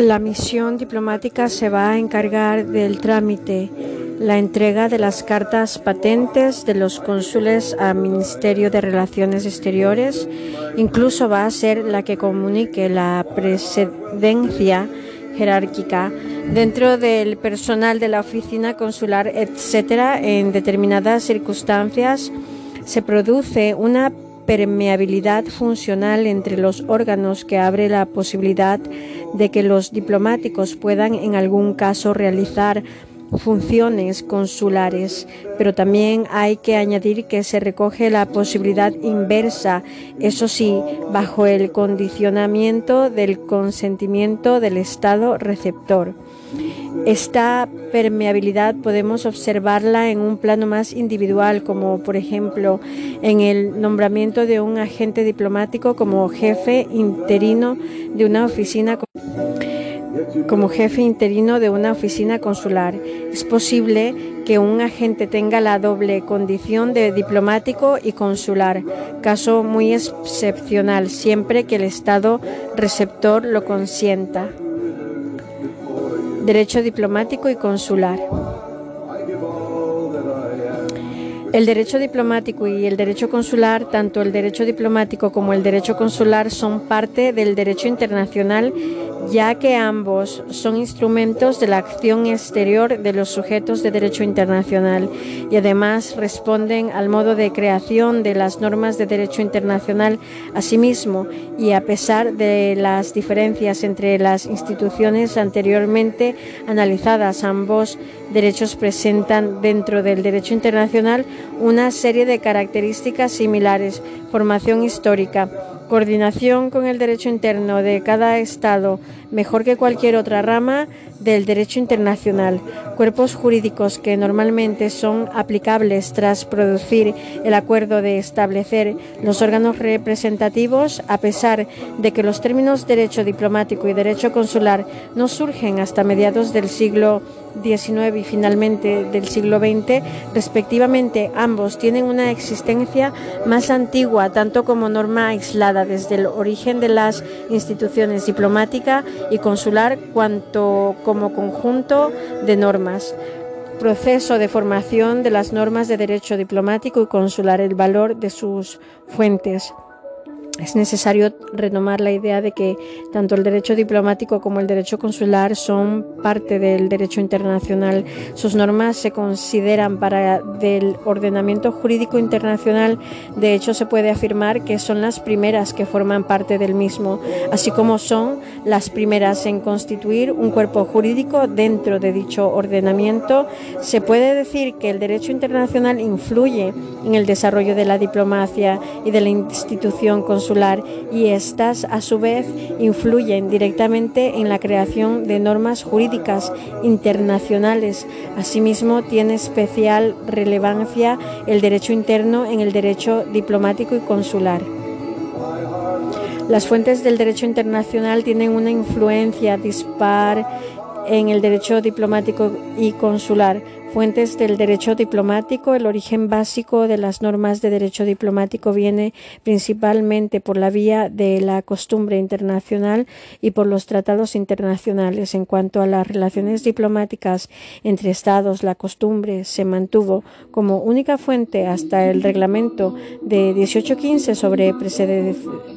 La misión diplomática se va a encargar del trámite, la entrega de las cartas patentes de los cónsules al Ministerio de Relaciones Exteriores, incluso va a ser la que comunique la presidencia jerárquica dentro del personal de la oficina consular, etcétera, en determinadas circunstancias se produce una permeabilidad funcional entre los órganos que abre la posibilidad de que los diplomáticos puedan en algún caso realizar funciones consulares, pero también hay que añadir que se recoge la posibilidad inversa, eso sí, bajo el condicionamiento del consentimiento del Estado receptor. Esta permeabilidad podemos observarla en un plano más individual, como por ejemplo en el nombramiento de un agente diplomático como jefe interino de una oficina como jefe interino de una oficina consular. Es posible que un agente tenga la doble condición de diplomático y consular, caso muy excepcional, siempre que el Estado receptor lo consienta derecho diplomático y consular. El derecho diplomático y el derecho consular, tanto el derecho diplomático como el derecho consular, son parte del derecho internacional ya que ambos son instrumentos de la acción exterior de los sujetos de derecho internacional y además responden al modo de creación de las normas de derecho internacional asimismo y a pesar de las diferencias entre las instituciones anteriormente analizadas, ambos derechos presentan dentro del derecho internacional una serie de características similares, formación histórica, coordinación con el derecho interno de cada Estado mejor que cualquier otra rama del derecho internacional, cuerpos jurídicos que normalmente son aplicables tras producir el acuerdo de establecer los órganos representativos, a pesar de que los términos derecho diplomático y derecho consular no surgen hasta mediados del siglo XIX y finalmente del siglo XX, respectivamente, ambos tienen una existencia más antigua, tanto como norma aislada desde el origen de las instituciones diplomáticas y consular, cuanto como conjunto de normas. Proceso de formación de las normas de derecho diplomático y consular, el valor de sus fuentes es necesario retomar la idea de que tanto el derecho diplomático como el derecho consular son parte del derecho internacional. Sus normas se consideran para del ordenamiento jurídico internacional. De hecho, se puede afirmar que son las primeras que forman parte del mismo, así como son las primeras en constituir un cuerpo jurídico dentro de dicho ordenamiento. Se puede decir que el derecho internacional influye en el desarrollo de la diplomacia y de la institución consular y estas a su vez influyen directamente en la creación de normas jurídicas internacionales. Asimismo, tiene especial relevancia el derecho interno en el derecho diplomático y consular. Las fuentes del derecho internacional tienen una influencia dispar en el derecho diplomático y consular Fuentes del derecho diplomático. El origen básico de las normas de derecho diplomático viene principalmente por la vía de la costumbre internacional y por los tratados internacionales. En cuanto a las relaciones diplomáticas entre Estados, la costumbre se mantuvo como única fuente hasta el reglamento de 1815 sobre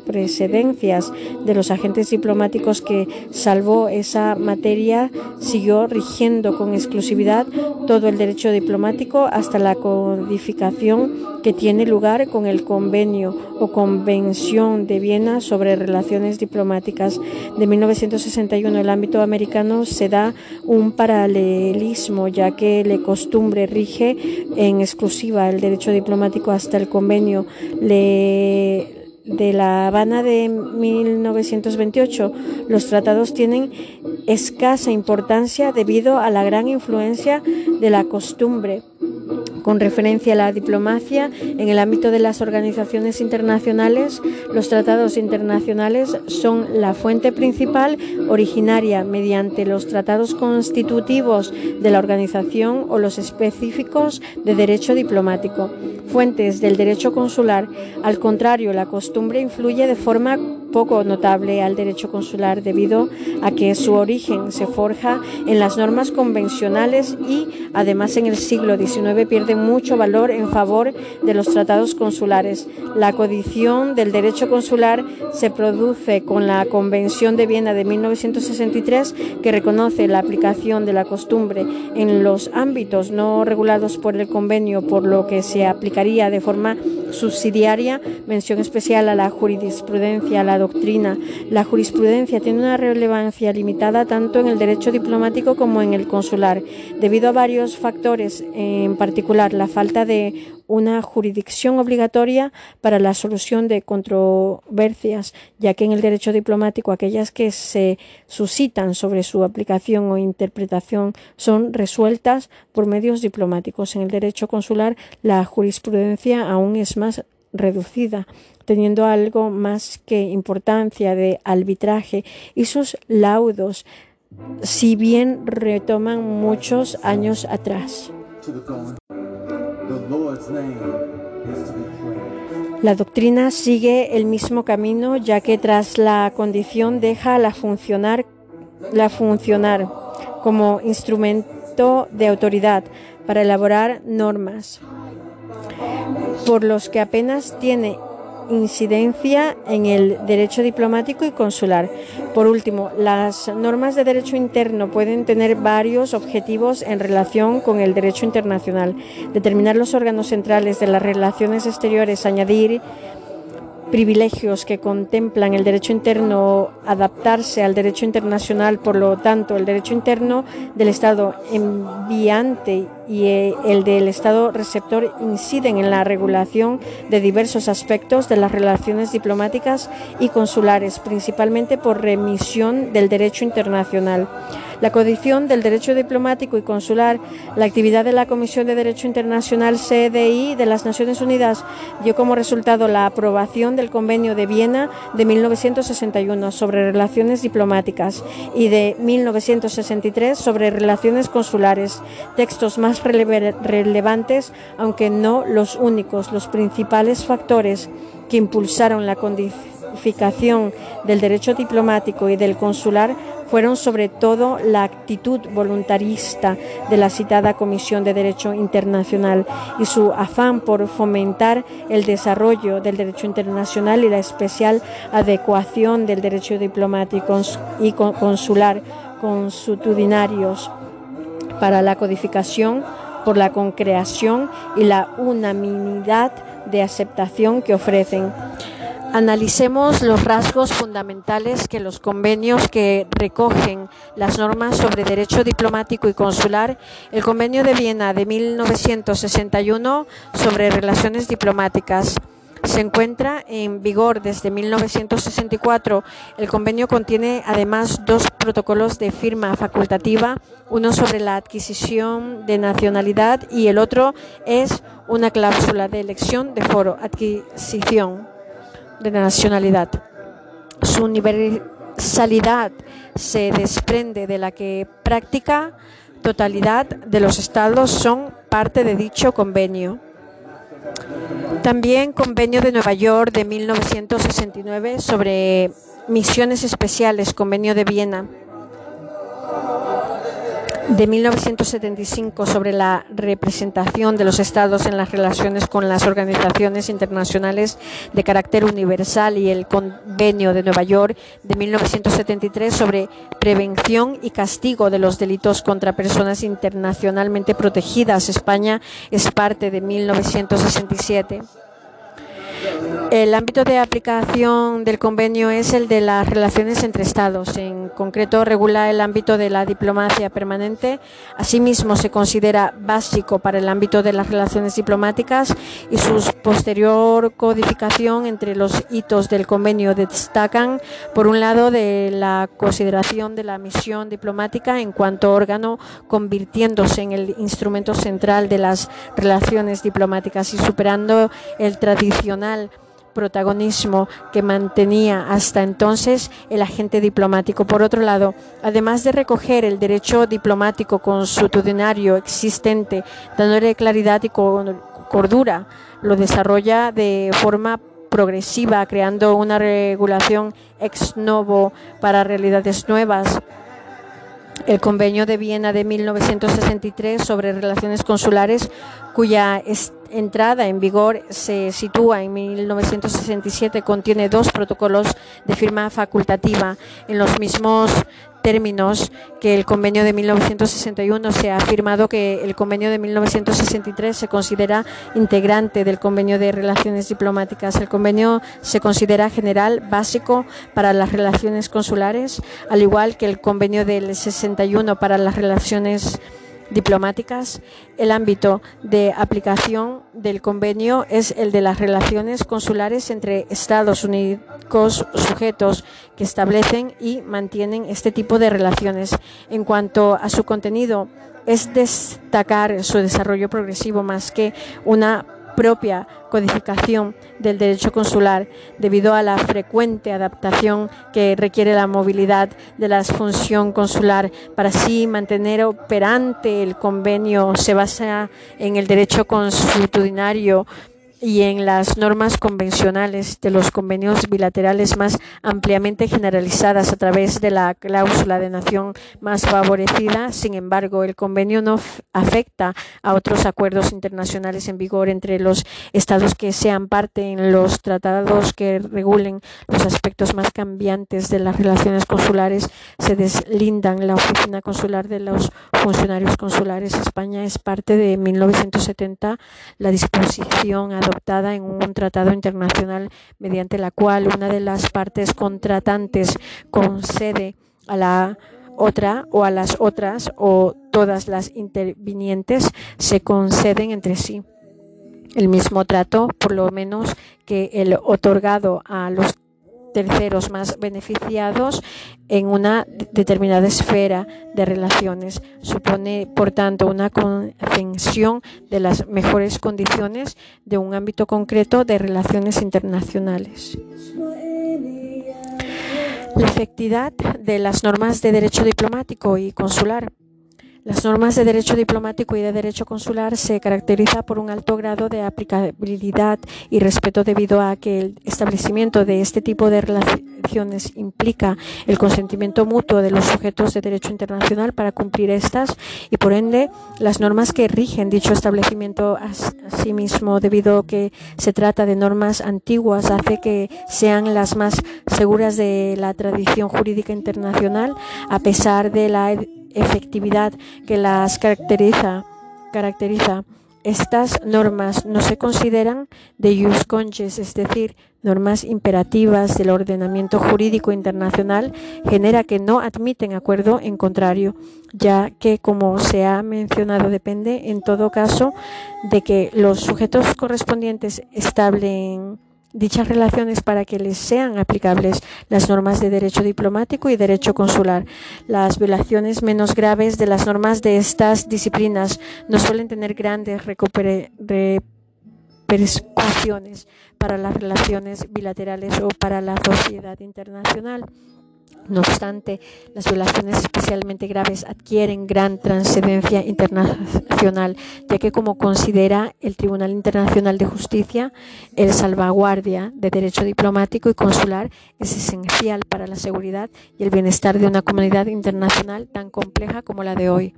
precedencias de los agentes diplomáticos que salvó esa materia, siguió rigiendo con exclusividad todo el derecho diplomático hasta la codificación que tiene lugar con el convenio o convención de Viena sobre relaciones diplomáticas de 1961. El ámbito americano se da un paralelismo ya que le costumbre rige en exclusiva el derecho diplomático hasta el convenio le de La Habana de 1928. Los tratados tienen escasa importancia debido a la gran influencia de la costumbre con referencia a la diplomacia en el ámbito de las organizaciones internacionales, los tratados internacionales son la fuente principal originaria mediante los tratados constitutivos de la organización o los específicos de derecho diplomático. Fuentes del derecho consular. Al contrario, la costumbre influye de forma poco notable al derecho consular debido a que su origen se forja en las normas convencionales y además en el siglo XIX pierde mucho valor en favor de los tratados consulares. La codición del derecho consular se produce con la Convención de Viena de 1963 que reconoce la aplicación de la costumbre en los ámbitos no regulados por el convenio, por lo que se aplicaría de forma subsidiaria, mención especial a la jurisprudencia, a la doctrina. La jurisprudencia tiene una relevancia limitada tanto en el derecho diplomático como en el consular, debido a varios factores, en particular la falta de una jurisdicción obligatoria para la solución de controversias, ya que en el derecho diplomático aquellas que se suscitan sobre su aplicación o interpretación son resueltas por medios diplomáticos. En el derecho consular la jurisprudencia aún es más reducida, teniendo algo más que importancia de arbitraje y sus laudos, si bien retoman muchos años atrás. La doctrina sigue el mismo camino ya que tras la condición deja la funcionar, la funcionar como instrumento de autoridad para elaborar normas, por los que apenas tiene incidencia en el derecho diplomático y consular. Por último, las normas de derecho interno pueden tener varios objetivos en relación con el derecho internacional. Determinar los órganos centrales de las relaciones exteriores, añadir privilegios que contemplan el derecho interno adaptarse al derecho internacional, por lo tanto, el derecho interno del Estado enviante y eh, el del Estado receptor inciden en la regulación de diversos aspectos de las relaciones diplomáticas y consulares, principalmente por remisión del derecho internacional. La codición del derecho diplomático y consular, la actividad de la Comisión de Derecho Internacional CDI de las Naciones Unidas dio como resultado la aprobación del Convenio de Viena de 1961 sobre relaciones diplomáticas y de 1963 sobre relaciones consulares, textos más relevantes, aunque no los únicos, los principales factores que impulsaron la codificación del derecho diplomático y del consular fueron sobre todo la actitud voluntarista de la citada Comisión de Derecho Internacional y su afán por fomentar el desarrollo del derecho internacional y la especial adecuación del derecho diplomático y consular consuetudinarios para la codificación por la concreación y la unanimidad de aceptación que ofrecen. Analicemos los rasgos fundamentales que los convenios que recogen las normas sobre derecho diplomático y consular, el Convenio de Viena de 1961 sobre relaciones diplomáticas, se encuentra en vigor desde 1964. El convenio contiene además dos protocolos de firma facultativa, uno sobre la adquisición de nacionalidad y el otro es una cláusula de elección de foro, adquisición de nacionalidad. Su universalidad se desprende de la que práctica totalidad de los estados son parte de dicho convenio. También Convenio de Nueva York de 1969 sobre misiones especiales, Convenio de Viena de 1975 sobre la representación de los estados en las relaciones con las organizaciones internacionales de carácter universal y el Convenio de Nueva York de 1973 sobre prevención y castigo de los delitos contra personas internacionalmente protegidas. España es parte de 1967. El ámbito de aplicación del convenio es el de las relaciones entre Estados. En concreto, regula el ámbito de la diplomacia permanente. Asimismo, se considera básico para el ámbito de las relaciones diplomáticas y su posterior codificación entre los hitos del convenio destacan, por un lado, de la consideración de la misión diplomática en cuanto órgano, convirtiéndose en el instrumento central de las relaciones diplomáticas y superando el tradicional protagonismo que mantenía hasta entonces el agente diplomático. Por otro lado, además de recoger el derecho diplomático consuetudinario existente, dándole claridad y cordura, lo desarrolla de forma progresiva, creando una regulación ex novo para realidades nuevas. El Convenio de Viena de 1963 sobre relaciones consulares, cuya entrada en vigor se sitúa en 1967, contiene dos protocolos de firma facultativa. En los mismos términos que el convenio de 1961 se ha afirmado que el convenio de 1963 se considera integrante del convenio de relaciones diplomáticas. El convenio se considera general, básico para las relaciones consulares, al igual que el convenio del 61 para las relaciones diplomáticas, el ámbito de aplicación del convenio es el de las relaciones consulares entre Estados Unidos sujetos que establecen y mantienen este tipo de relaciones. En cuanto a su contenido, es destacar su desarrollo progresivo más que una propia codificación del derecho consular debido a la frecuente adaptación que requiere la movilidad de la función consular. Para así mantener operante el convenio se basa en el derecho consuetudinario y en las normas convencionales de los convenios bilaterales más ampliamente generalizadas a través de la cláusula de nación más favorecida. Sin embargo, el convenio no afecta a otros acuerdos internacionales en vigor entre los estados que sean parte en los tratados que regulen los aspectos más cambiantes de las relaciones consulares. Se deslindan la oficina consular de los funcionarios consulares. España es parte de 1970 la disposición adoptada en un tratado internacional mediante la cual una de las partes contratantes concede a la otra o a las otras o todas las intervinientes se conceden entre sí. El mismo trato, por lo menos que el otorgado a los terceros más beneficiados en una determinada esfera de relaciones. Supone, por tanto, una concesión de las mejores condiciones de un ámbito concreto de relaciones internacionales. La efectividad de las normas de derecho diplomático y consular las normas de derecho diplomático y de derecho consular se caracteriza por un alto grado de aplicabilidad y respeto debido a que el establecimiento de este tipo de relaciones implica el consentimiento mutuo de los sujetos de derecho internacional para cumplir estas y por ende las normas que rigen dicho establecimiento. Asimismo debido a que se trata de normas antiguas hace que sean las más seguras de la tradición jurídica internacional a pesar de la efectividad que las caracteriza. caracteriza. Estas normas no se consideran de jus conches, es decir, normas imperativas del ordenamiento jurídico internacional, genera que no admiten acuerdo en contrario, ya que, como se ha mencionado, depende en todo caso de que los sujetos correspondientes establen dichas relaciones para que les sean aplicables las normas de derecho diplomático y derecho consular. Las violaciones menos graves de las normas de estas disciplinas no suelen tener grandes repercusiones para las relaciones bilaterales o para la sociedad internacional. No obstante, las violaciones especialmente graves adquieren gran trascendencia internacional, ya que, como considera el Tribunal Internacional de Justicia, el salvaguardia de derecho diplomático y consular es esencial para la seguridad y el bienestar de una comunidad internacional tan compleja como la de hoy.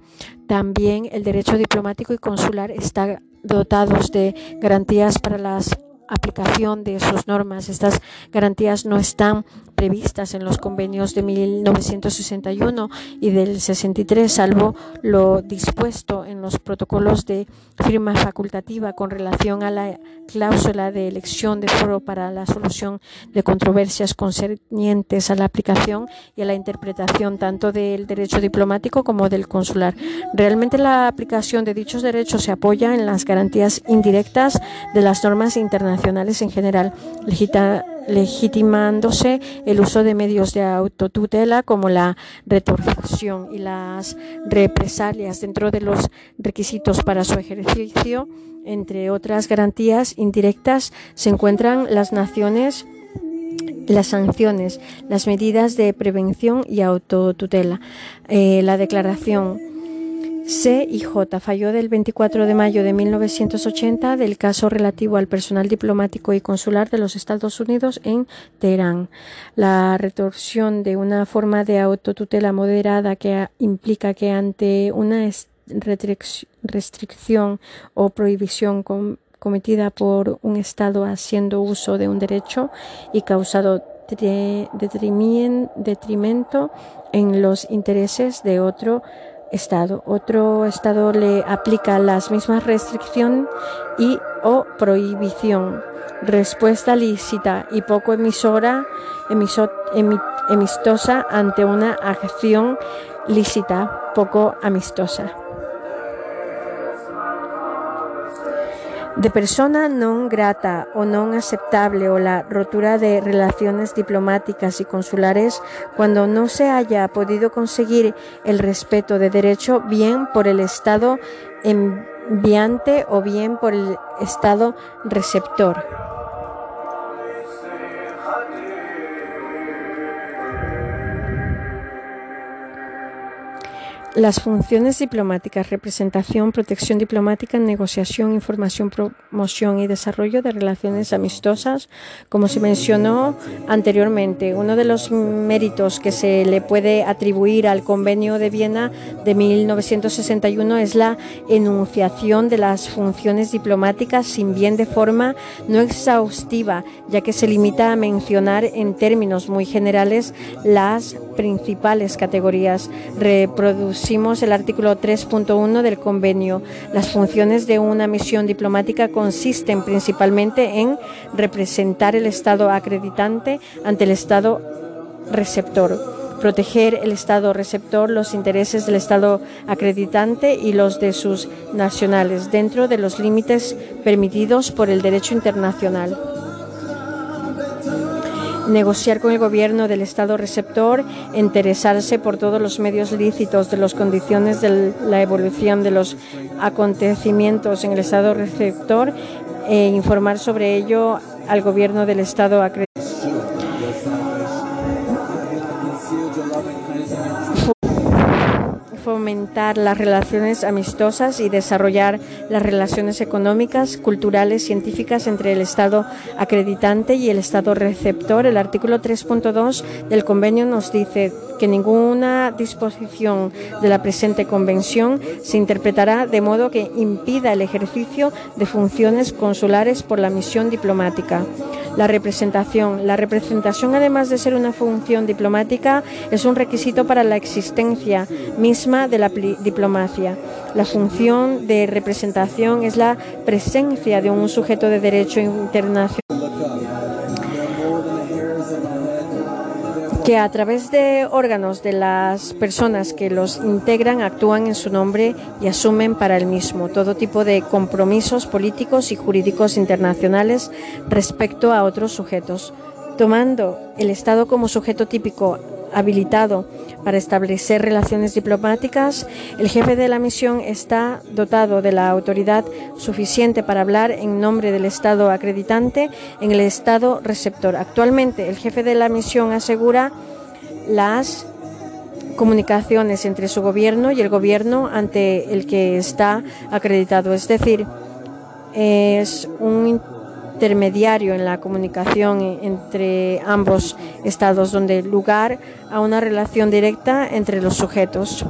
También el derecho diplomático y consular está dotados de garantías para las aplicación de sus normas. Estas garantías no están previstas en los convenios de 1961 y del 63, salvo lo dispuesto en los protocolos de firma facultativa con relación a la cláusula de elección de foro para la solución de controversias concernientes a la aplicación y a la interpretación tanto del derecho diplomático como del consular. Realmente la aplicación de dichos derechos se apoya en las garantías indirectas de las normas internacionales en general, legitimándose el uso de medios de autotutela como la retorsión y las represalias dentro de los requisitos para su ejercicio. Entre otras garantías indirectas se encuentran las naciones las sanciones, las medidas de prevención y autotutela, eh, la declaración C y J falló del 24 de mayo de 1980 del caso relativo al personal diplomático y consular de los Estados Unidos en Teherán. La retorsión de una forma de autotutela moderada que implica que ante una restricción o prohibición cometida por un Estado haciendo uso de un derecho y causado detrimento en los intereses de otro Estado. Otro Estado le aplica las mismas restricciones y o prohibición. Respuesta lícita y poco emisora, amistosa ante una acción lícita, poco amistosa. De persona non grata o non aceptable o la rotura de relaciones diplomáticas y consulares cuando no se haya podido conseguir el respeto de derecho bien por el Estado enviante o bien por el Estado receptor. Las funciones diplomáticas, representación, protección diplomática, negociación, información, promoción y desarrollo de relaciones amistosas, como se mencionó anteriormente. Uno de los méritos que se le puede atribuir al Convenio de Viena de 1961 es la enunciación de las funciones diplomáticas, sin bien de forma no exhaustiva, ya que se limita a mencionar en términos muy generales las principales categorías reproducidas el artículo 3.1 del convenio. Las funciones de una misión diplomática consisten principalmente en representar el Estado acreditante ante el Estado receptor proteger el Estado receptor, los intereses del Estado acreditante y los de sus nacionales dentro de los límites permitidos por el derecho internacional negociar con el gobierno del Estado receptor, interesarse por todos los medios lícitos de las condiciones de la evolución de los acontecimientos en el Estado receptor e informar sobre ello al gobierno del Estado acreditado las relaciones amistosas y desarrollar las relaciones económicas, culturales, científicas entre el Estado acreditante y el Estado receptor. El artículo 3.2 del convenio nos dice que ninguna disposición de la presente convención se interpretará de modo que impida el ejercicio de funciones consulares por la misión diplomática. La representación. La representación, además de ser una función diplomática, es un requisito para la existencia misma de la diplomacia. La función de representación es la presencia de un sujeto de derecho internacional que a través de órganos de las personas que los integran actúan en su nombre y asumen para el mismo. Todo tipo de compromisos políticos y jurídicos internacionales respecto a otros sujetos, tomando el Estado como sujeto típico habilitado para establecer relaciones diplomáticas, el jefe de la misión está dotado de la autoridad suficiente para hablar en nombre del Estado acreditante en el Estado receptor. Actualmente, el jefe de la misión asegura las comunicaciones entre su gobierno y el gobierno ante el que está acreditado. Es decir, es un intermediario en la comunicación entre ambos estados, donde lugar a una relación directa entre los sujetos.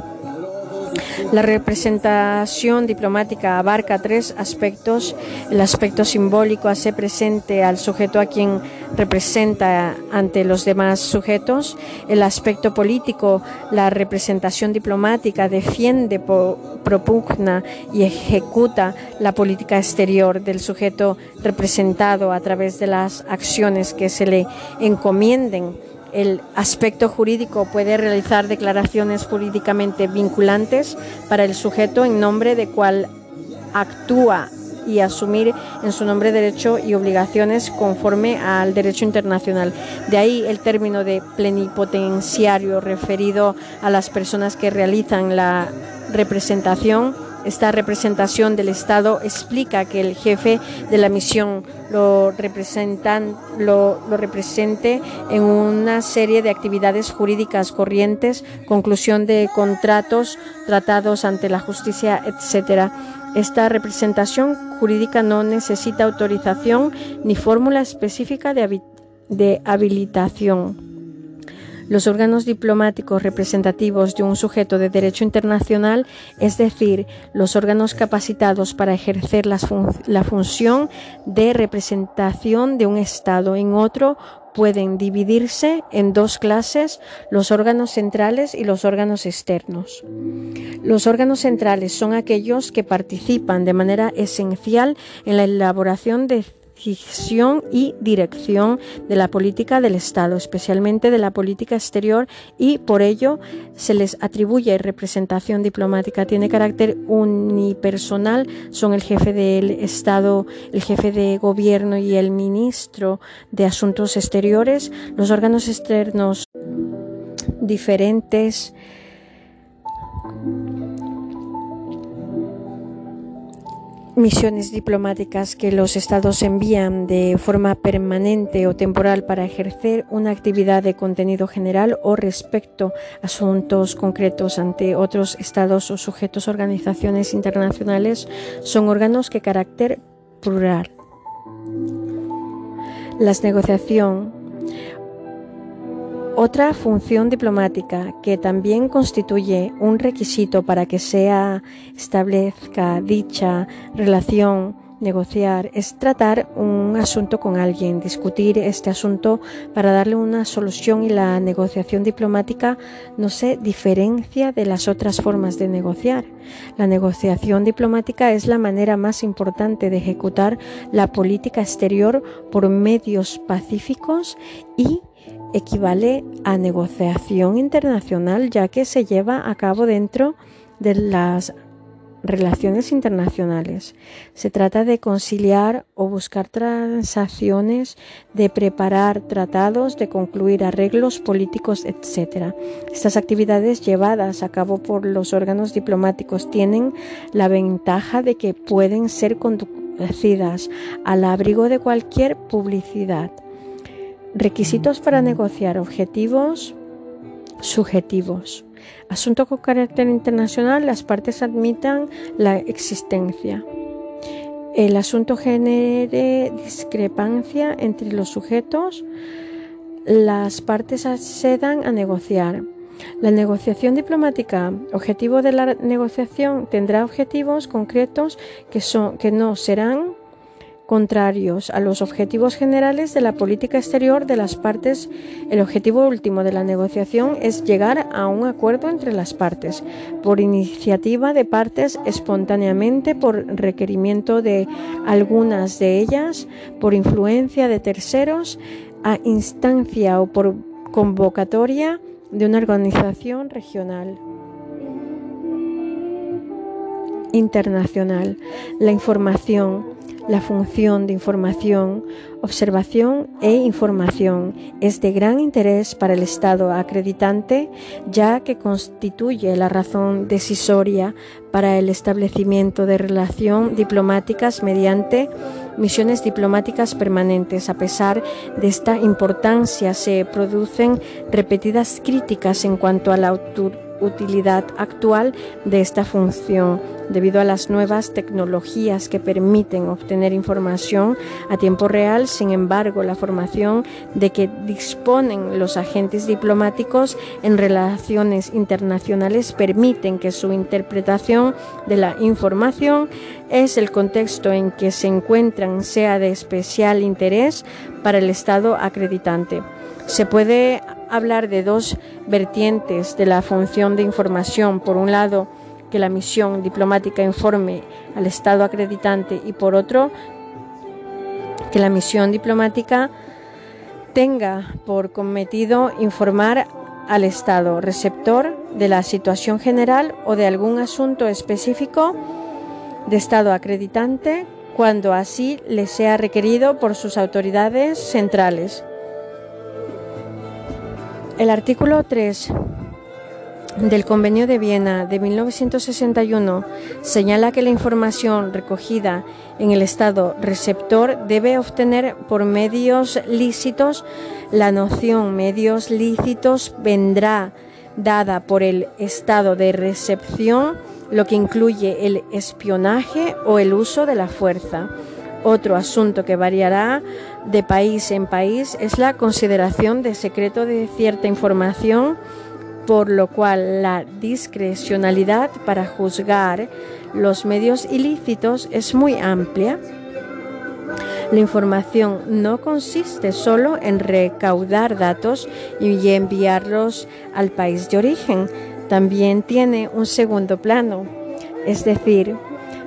La representación diplomática abarca tres aspectos. El aspecto simbólico hace presente al sujeto a quien representa ante los demás sujetos. El aspecto político, la representación diplomática defiende, propugna y ejecuta la política exterior del sujeto representado a través de las acciones que se le encomienden el aspecto jurídico puede realizar declaraciones jurídicamente vinculantes para el sujeto en nombre de cual actúa y asumir en su nombre derecho y obligaciones conforme al derecho internacional. De ahí el término de plenipotenciario referido a las personas que realizan la representación Esta representación del Estado explica que el jefe de la misión lo, representan, lo, represente en una serie de actividades jurídicas corrientes, conclusión de contratos, tratados ante la justicia, etcétera. Esta representación jurídica no necesita autorización ni fórmula específica de habilitación. Los órganos diplomáticos representativos de un sujeto de derecho internacional, es decir, los órganos capacitados para ejercer la, función de representación de un Estado en otro, pueden dividirse en dos clases, los órganos centrales y los órganos externos. Los órganos centrales son aquellos que participan de manera esencial en la elaboración de y dirección de la política del Estado, especialmente de la política exterior, y por ello se les atribuye representación diplomática. Tiene carácter unipersonal, son el jefe del Estado, el jefe de gobierno y el ministro de Asuntos Exteriores, los órganos externos diferentes misiones diplomáticas que los estados envían de forma permanente o temporal para ejercer una actividad de contenido general o respecto a asuntos concretos ante otros estados o sujetos organizaciones internacionales son órganos que carácter plural. Las negociación otra función diplomática que también constituye un requisito para que se establezca dicha relación negociar es tratar un asunto con alguien, discutir este asunto para darle una solución y la negociación diplomática no se diferencia de las otras formas de negociar. La negociación diplomática es la manera más importante de ejecutar la política exterior por medios pacíficos y equivale a negociación internacional ya que se lleva a cabo dentro de las relaciones internacionales. Se trata de conciliar o buscar transacciones, de preparar tratados, de concluir arreglos políticos, etc. Estas actividades llevadas a cabo por los órganos diplomáticos tienen la ventaja de que pueden ser conducidas al abrigo de cualquier publicidad Requisitos para negociar objetivos subjetivos. Asunto con carácter internacional, las partes admitan la existencia. El asunto genere discrepancia entre los sujetos, las partes accedan a negociar. La negociación diplomática, objetivo de la negociación, tendrá objetivos concretos que, son, que no serán contrarios a los objetivos generales de la política exterior de las partes. El objetivo último de la negociación es llegar a un acuerdo entre las partes, por iniciativa de partes espontáneamente, por requerimiento de algunas de ellas, por influencia de terceros, a instancia o por convocatoria de una organización regional internacional. La información la función de información, observación e información es de gran interés para el Estado acreditante, ya que constituye la razón decisoria para el establecimiento de relaciones diplomáticas mediante misiones diplomáticas permanentes. A pesar de esta importancia, se producen repetidas críticas en cuanto a la utilidad actual de esta función debido a las nuevas tecnologías que permiten obtener información a tiempo real. Sin embargo, la formación de que disponen los agentes diplomáticos en relaciones internacionales permiten que su interpretación de la información es el contexto en que se encuentran sea de especial interés para el Estado acreditante. Se puede hablar de dos vertientes de la función de información. Por un lado, que la misión diplomática informe al Estado acreditante y por otro, que la misión diplomática tenga por cometido informar al Estado receptor de la situación general o de algún asunto específico de Estado acreditante cuando así le sea requerido por sus autoridades centrales. El artículo 3 del Convenio de Viena de 1961 señala que la información recogida en el Estado receptor debe obtener por medios lícitos. La noción medios lícitos vendrá dada por el Estado de recepción, lo que incluye el espionaje o el uso de la fuerza. Otro asunto que variará de país en país es la consideración de secreto de cierta información por lo cual la discrecionalidad para juzgar los medios ilícitos es muy amplia. La información no consiste solo en recaudar datos y enviarlos al país de origen, también tiene un segundo plano, es decir,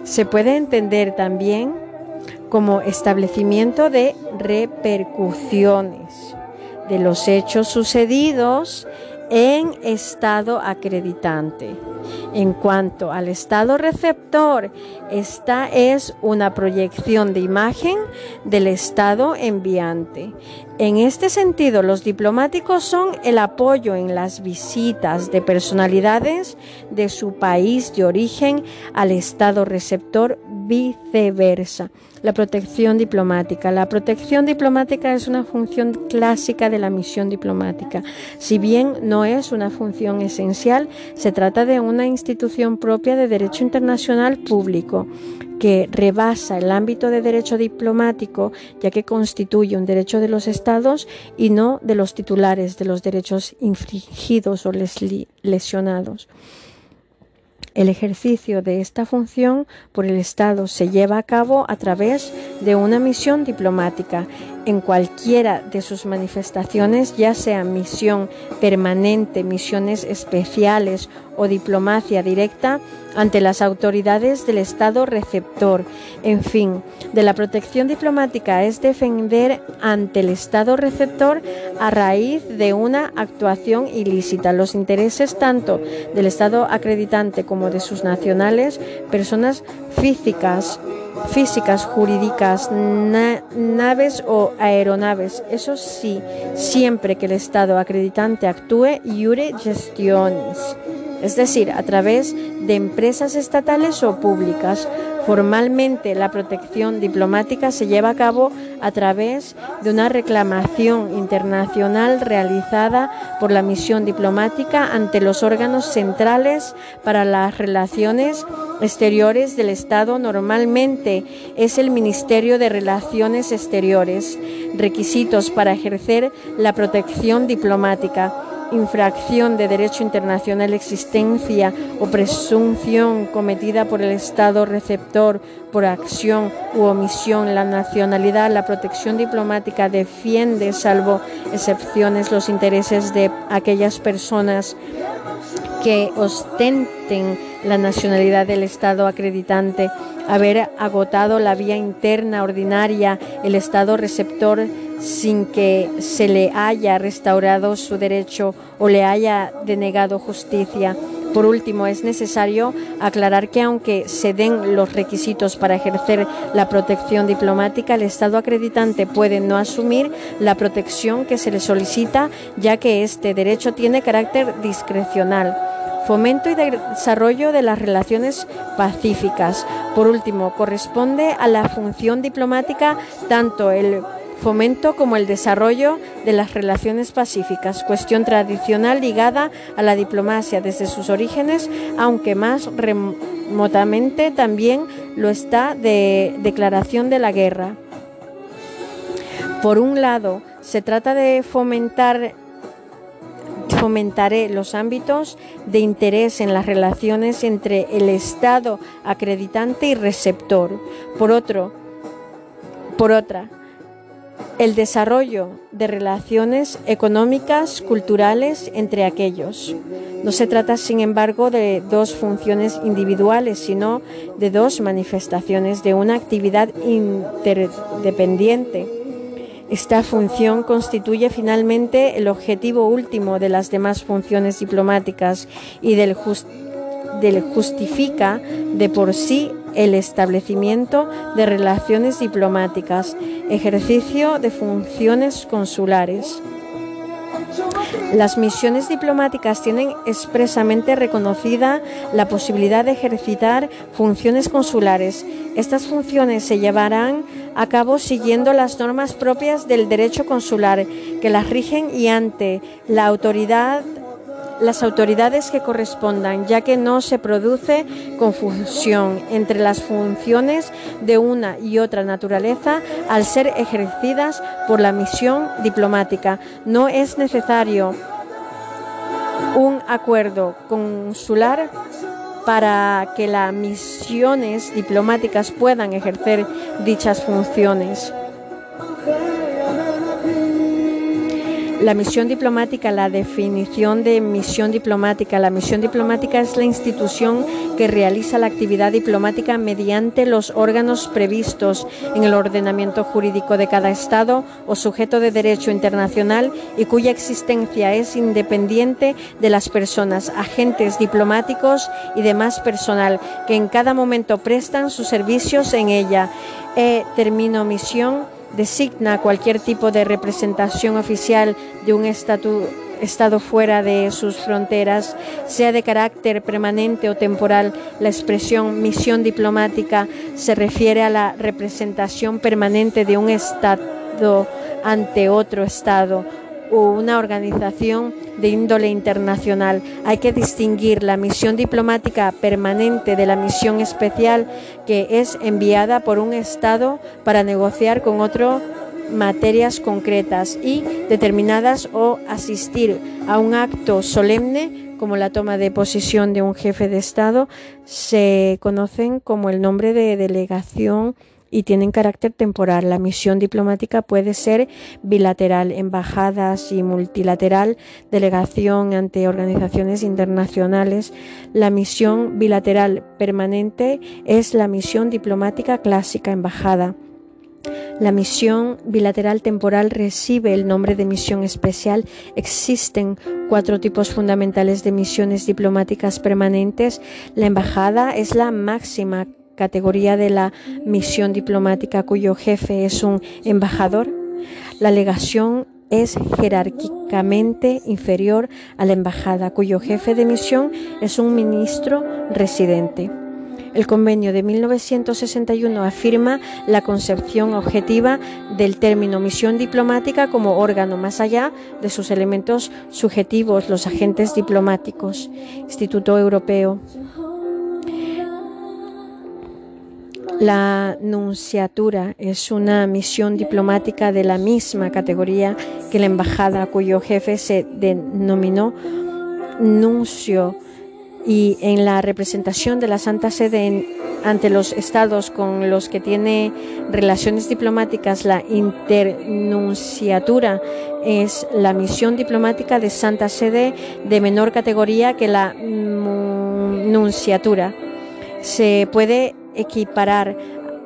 se puede entender también como establecimiento de repercusiones de los hechos sucedidos en estado acreditante. En cuanto al estado receptor, esta es una proyección de imagen del estado enviante. En este sentido, los diplomáticos son el apoyo en las visitas de personalidades de su país de origen al estado receptor viceversa. La protección diplomática. La protección diplomática es una función clásica de la misión diplomática. Si bien no es una función esencial, se trata de una institución propia de derecho internacional público que rebasa el ámbito de derecho diplomático, ya que constituye un derecho de los estados y no de los titulares de los derechos infringidos o lesionados. El ejercicio de esta función por el Estado se lleva a cabo a través de una misión diplomática en cualquiera de sus manifestaciones, ya sea misión permanente, misiones especiales o diplomacia directa ante las autoridades del Estado receptor. En fin, de la protección diplomática es defender ante el Estado receptor a raíz de una actuación ilícita los intereses tanto del Estado acreditante como de sus nacionales, personas físicas, físicas, jurídicas, naves o aeronaves. Eso sí, siempre que el Estado acreditante actúe iure gestionis, es decir, a través de empresas estatales o públicas Formalmente, la protección diplomática se lleva a cabo a través de una reclamación internacional realizada por la misión diplomática ante los órganos centrales para las relaciones exteriores del Estado. Normalmente es el Ministerio de Relaciones Exteriores. Requisitos para ejercer la protección diplomática infracción de derecho internacional existencia o presunción cometida por el Estado receptor por acción u omisión, la nacionalidad, la protección diplomática defiende, salvo excepciones, los intereses de aquellas personas que ostenten la nacionalidad del Estado acreditante, haber agotado la vía interna ordinaria, el Estado receptor sin que se le haya restaurado su derecho o le haya denegado justicia. Por último, es necesario aclarar que aunque se den los requisitos para ejercer la protección diplomática, el Estado acreditante puede no asumir la protección que se le solicita, ya que este derecho tiene carácter discrecional fomento y desarrollo de las relaciones pacíficas. Por último, corresponde a la función diplomática tanto el fomento como el desarrollo de las relaciones pacíficas, cuestión tradicional ligada a la diplomacia desde sus orígenes, aunque más remotamente también lo está de declaración de la guerra. Por un lado, se trata de fomentar fomentaré los ámbitos de interés en las relaciones entre el Estado acreditante y receptor. Por otro, por otra, el desarrollo de relaciones económicas, culturales entre aquellos. No se trata, sin embargo, de dos funciones individuales, sino de dos manifestaciones de una actividad interdependiente. Esta función constituye finalmente el objetivo último de las demás funciones diplomáticas y del, justifica de por sí el establecimiento de relaciones diplomáticas, ejercicio de funciones consulares. Las misiones diplomáticas tienen expresamente reconocida la posibilidad de ejercitar funciones consulares. Estas funciones se llevarán a cabo siguiendo las normas propias del derecho consular que las rigen y ante la autoridad las autoridades que correspondan, ya que no se produce confusión entre las funciones de una y otra naturaleza al ser ejercidas por la misión diplomática. No es necesario un acuerdo consular para que las misiones diplomáticas puedan ejercer dichas funciones. La misión diplomática, la definición de misión diplomática. La misión diplomática es la institución que realiza la actividad diplomática mediante los órganos previstos en el ordenamiento jurídico de cada Estado o sujeto de derecho internacional y cuya existencia es independiente de las personas, agentes diplomáticos y demás personal que en cada momento prestan sus servicios en ella. E termino misión designa cualquier tipo de representación oficial de un Estado fuera de sus fronteras, sea de carácter permanente o temporal. La expresión misión diplomática se refiere a la representación permanente de un Estado ante otro Estado o una organización de índole internacional. Hay que distinguir la misión diplomática permanente de la misión especial que es enviada por un Estado para negociar con otro materias concretas y determinadas o asistir a un acto solemne como la toma de posición de un jefe de Estado se conocen como el nombre de delegación y tienen carácter temporal. La misión diplomática puede ser bilateral, embajadas y multilateral, delegación ante organizaciones internacionales. La misión bilateral permanente es la misión diplomática clásica, embajada. La misión bilateral temporal recibe el nombre de misión especial. Existen cuatro tipos fundamentales de misiones diplomáticas permanentes. La embajada es la máxima categoría de la misión diplomática cuyo jefe es un embajador. La legación es jerárquicamente inferior a la embajada, cuyo jefe de misión es un ministro residente. El convenio de 1961 afirma la concepción objetiva del término misión diplomática como órgano más allá de sus elementos subjetivos, los agentes diplomáticos. Instituto Europeo La nunciatura es una misión diplomática de la misma categoría que la embajada, cuyo jefe se denominó nuncio y en la representación de la Santa Sede ante los estados con los que tiene relaciones diplomáticas, la internunciatura es la misión diplomática de Santa Sede de menor categoría que la nunciatura. Se puede equiparar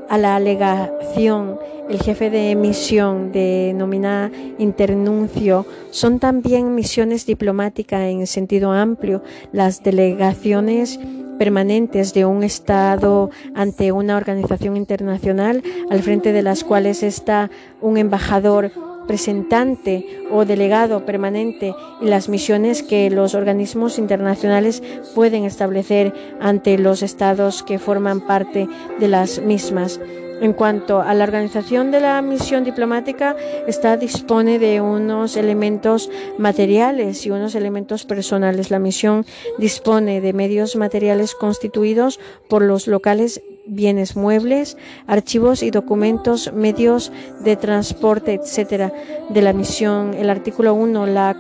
a la alegación el jefe de misión denominada internuncio son también misiones diplomáticas en sentido amplio. Las delegaciones permanentes de un Estado ante una organización internacional al frente de las cuales está un embajador representante o delegado permanente y las misiones que los organismos internacionales pueden establecer ante los estados que forman parte de las mismas. En cuanto a la organización de la misión diplomática, esta dispone de unos elementos materiales y unos elementos personales. La misión dispone de medios materiales constituidos por los locales bienes muebles, archivos y documentos, medios de transporte, etcétera, de la misión. El artículo 1 la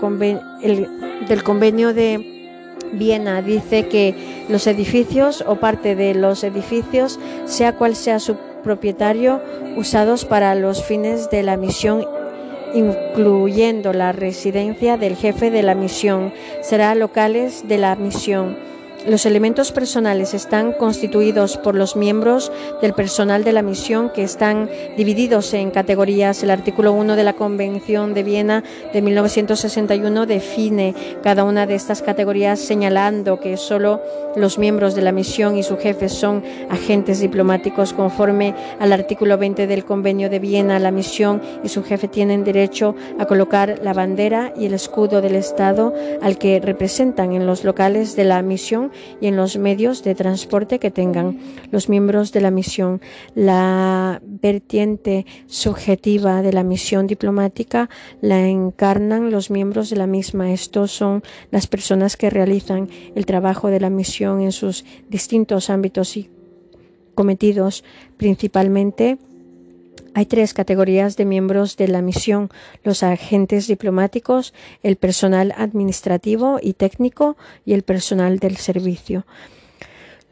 del convenio de Viena dice que los edificios o parte de los edificios, sea cual sea su propietario, usados para los fines de la misión incluyendo la residencia del jefe de la misión, será locales de la misión Los elementos personales están constituidos por los miembros del personal de la misión que están divididos en categorías. El artículo 1 de la Convención de Viena de 1961 define cada una de estas categorías señalando que solo los miembros de la misión y su jefe son agentes diplomáticos conforme al artículo 20 del Convenio de Viena. La misión y su jefe tienen derecho a colocar la bandera y el escudo del Estado al que representan en los locales de la misión y en los medios de transporte que tengan los miembros de la misión. La vertiente subjetiva de la misión diplomática la encarnan los miembros de la misma. Estos son las personas que realizan el trabajo de la misión en sus distintos ámbitos y cometidos principalmente hay tres categorías de miembros de la misión, los agentes diplomáticos, el personal administrativo y técnico y el personal del servicio.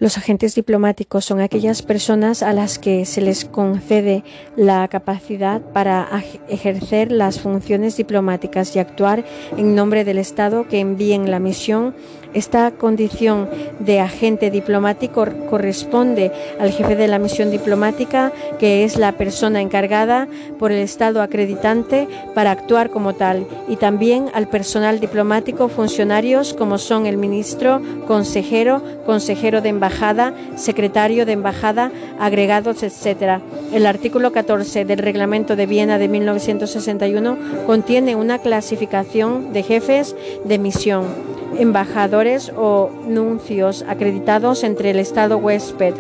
Los agentes diplomáticos son aquellas personas a las que se les concede la capacidad para ejercer las funciones diplomáticas y actuar en nombre del Estado que envíen la misión esta condición de agente diplomático corresponde al jefe de la misión diplomática, que es la persona encargada por el Estado acreditante para actuar como tal, y también al personal diplomático, funcionarios como son el ministro, consejero, consejero de embajada, secretario de embajada, agregados, etc. El artículo 14 del Reglamento de Viena de 1961 contiene una clasificación de jefes de misión embajadores o nuncios acreditados entre el Estado huésped,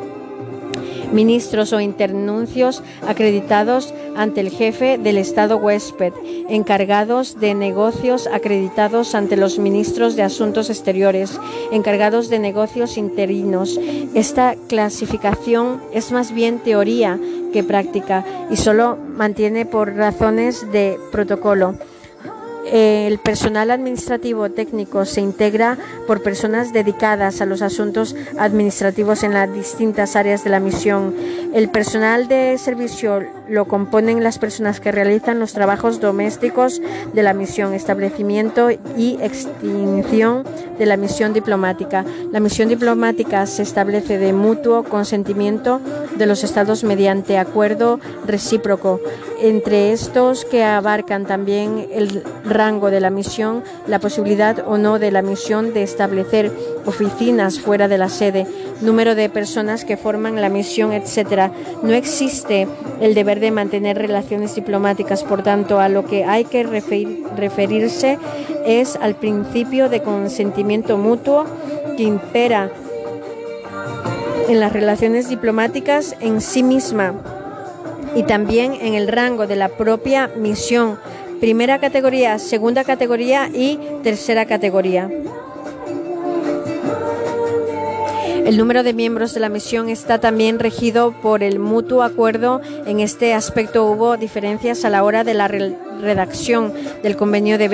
ministros o internuncios acreditados ante el jefe del Estado huésped, encargados de negocios acreditados ante los ministros de Asuntos Exteriores, encargados de negocios interinos. Esta clasificación es más bien teoría que práctica y solo mantiene por razones de protocolo el personal administrativo técnico se integra por personas dedicadas a los asuntos administrativos en las distintas áreas de la misión. El personal de servicio lo componen las personas que realizan los trabajos domésticos de la misión, establecimiento y extinción de la misión diplomática. La misión diplomática se establece de mutuo consentimiento de los estados mediante acuerdo recíproco. Entre estos que abarcan también el rango de la misión, la posibilidad o no de la misión de establecer oficinas fuera de la sede, número de personas que forman la misión, etcétera. No existe el deber de mantener relaciones diplomáticas, por tanto, a lo que hay que referirse es al principio de consentimiento mutuo que impera en las relaciones diplomáticas en sí misma y también en el rango de la propia misión primera categoría, segunda categoría y tercera categoría. El número de miembros de la misión está también regido por el mutuo acuerdo. En este aspecto hubo diferencias a la hora de la redacción del convenio de,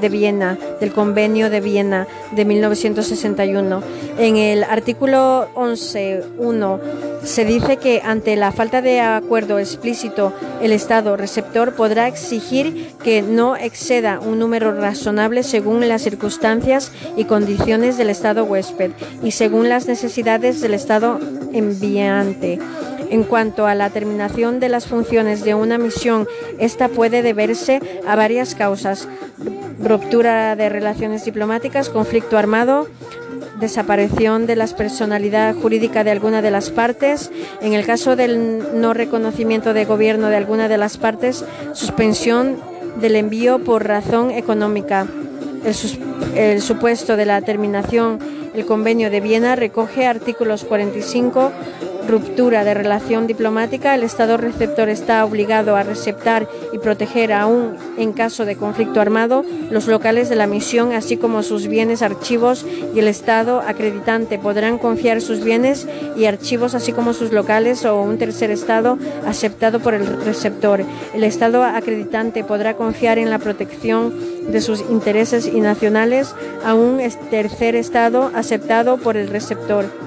de, Viena, del convenio de Viena de 1961. En el artículo 11.1 se dice que ante la falta de acuerdo explícito, el Estado receptor podrá exigir que no exceda un número razonable según las circunstancias y condiciones del Estado huésped y según las necesidades del Estado enviante. En cuanto a la terminación de las funciones de una misión, esta puede deberse a varias causas. Ruptura de relaciones diplomáticas, conflicto armado, desaparición de la personalidad jurídica de alguna de las partes, en el caso del no reconocimiento de gobierno de alguna de las partes, suspensión del envío por razón económica. El, el supuesto de la terminación, el convenio de Viena recoge artículos 45 ruptura de relación diplomática, el Estado receptor está obligado a receptar y proteger aún en caso de conflicto armado los locales de la misión, así como sus bienes, archivos y el Estado acreditante podrán confiar sus bienes y archivos, así como sus locales o un tercer Estado aceptado por el receptor. El Estado acreditante podrá confiar en la protección de sus intereses y nacionales a un tercer Estado aceptado por el receptor.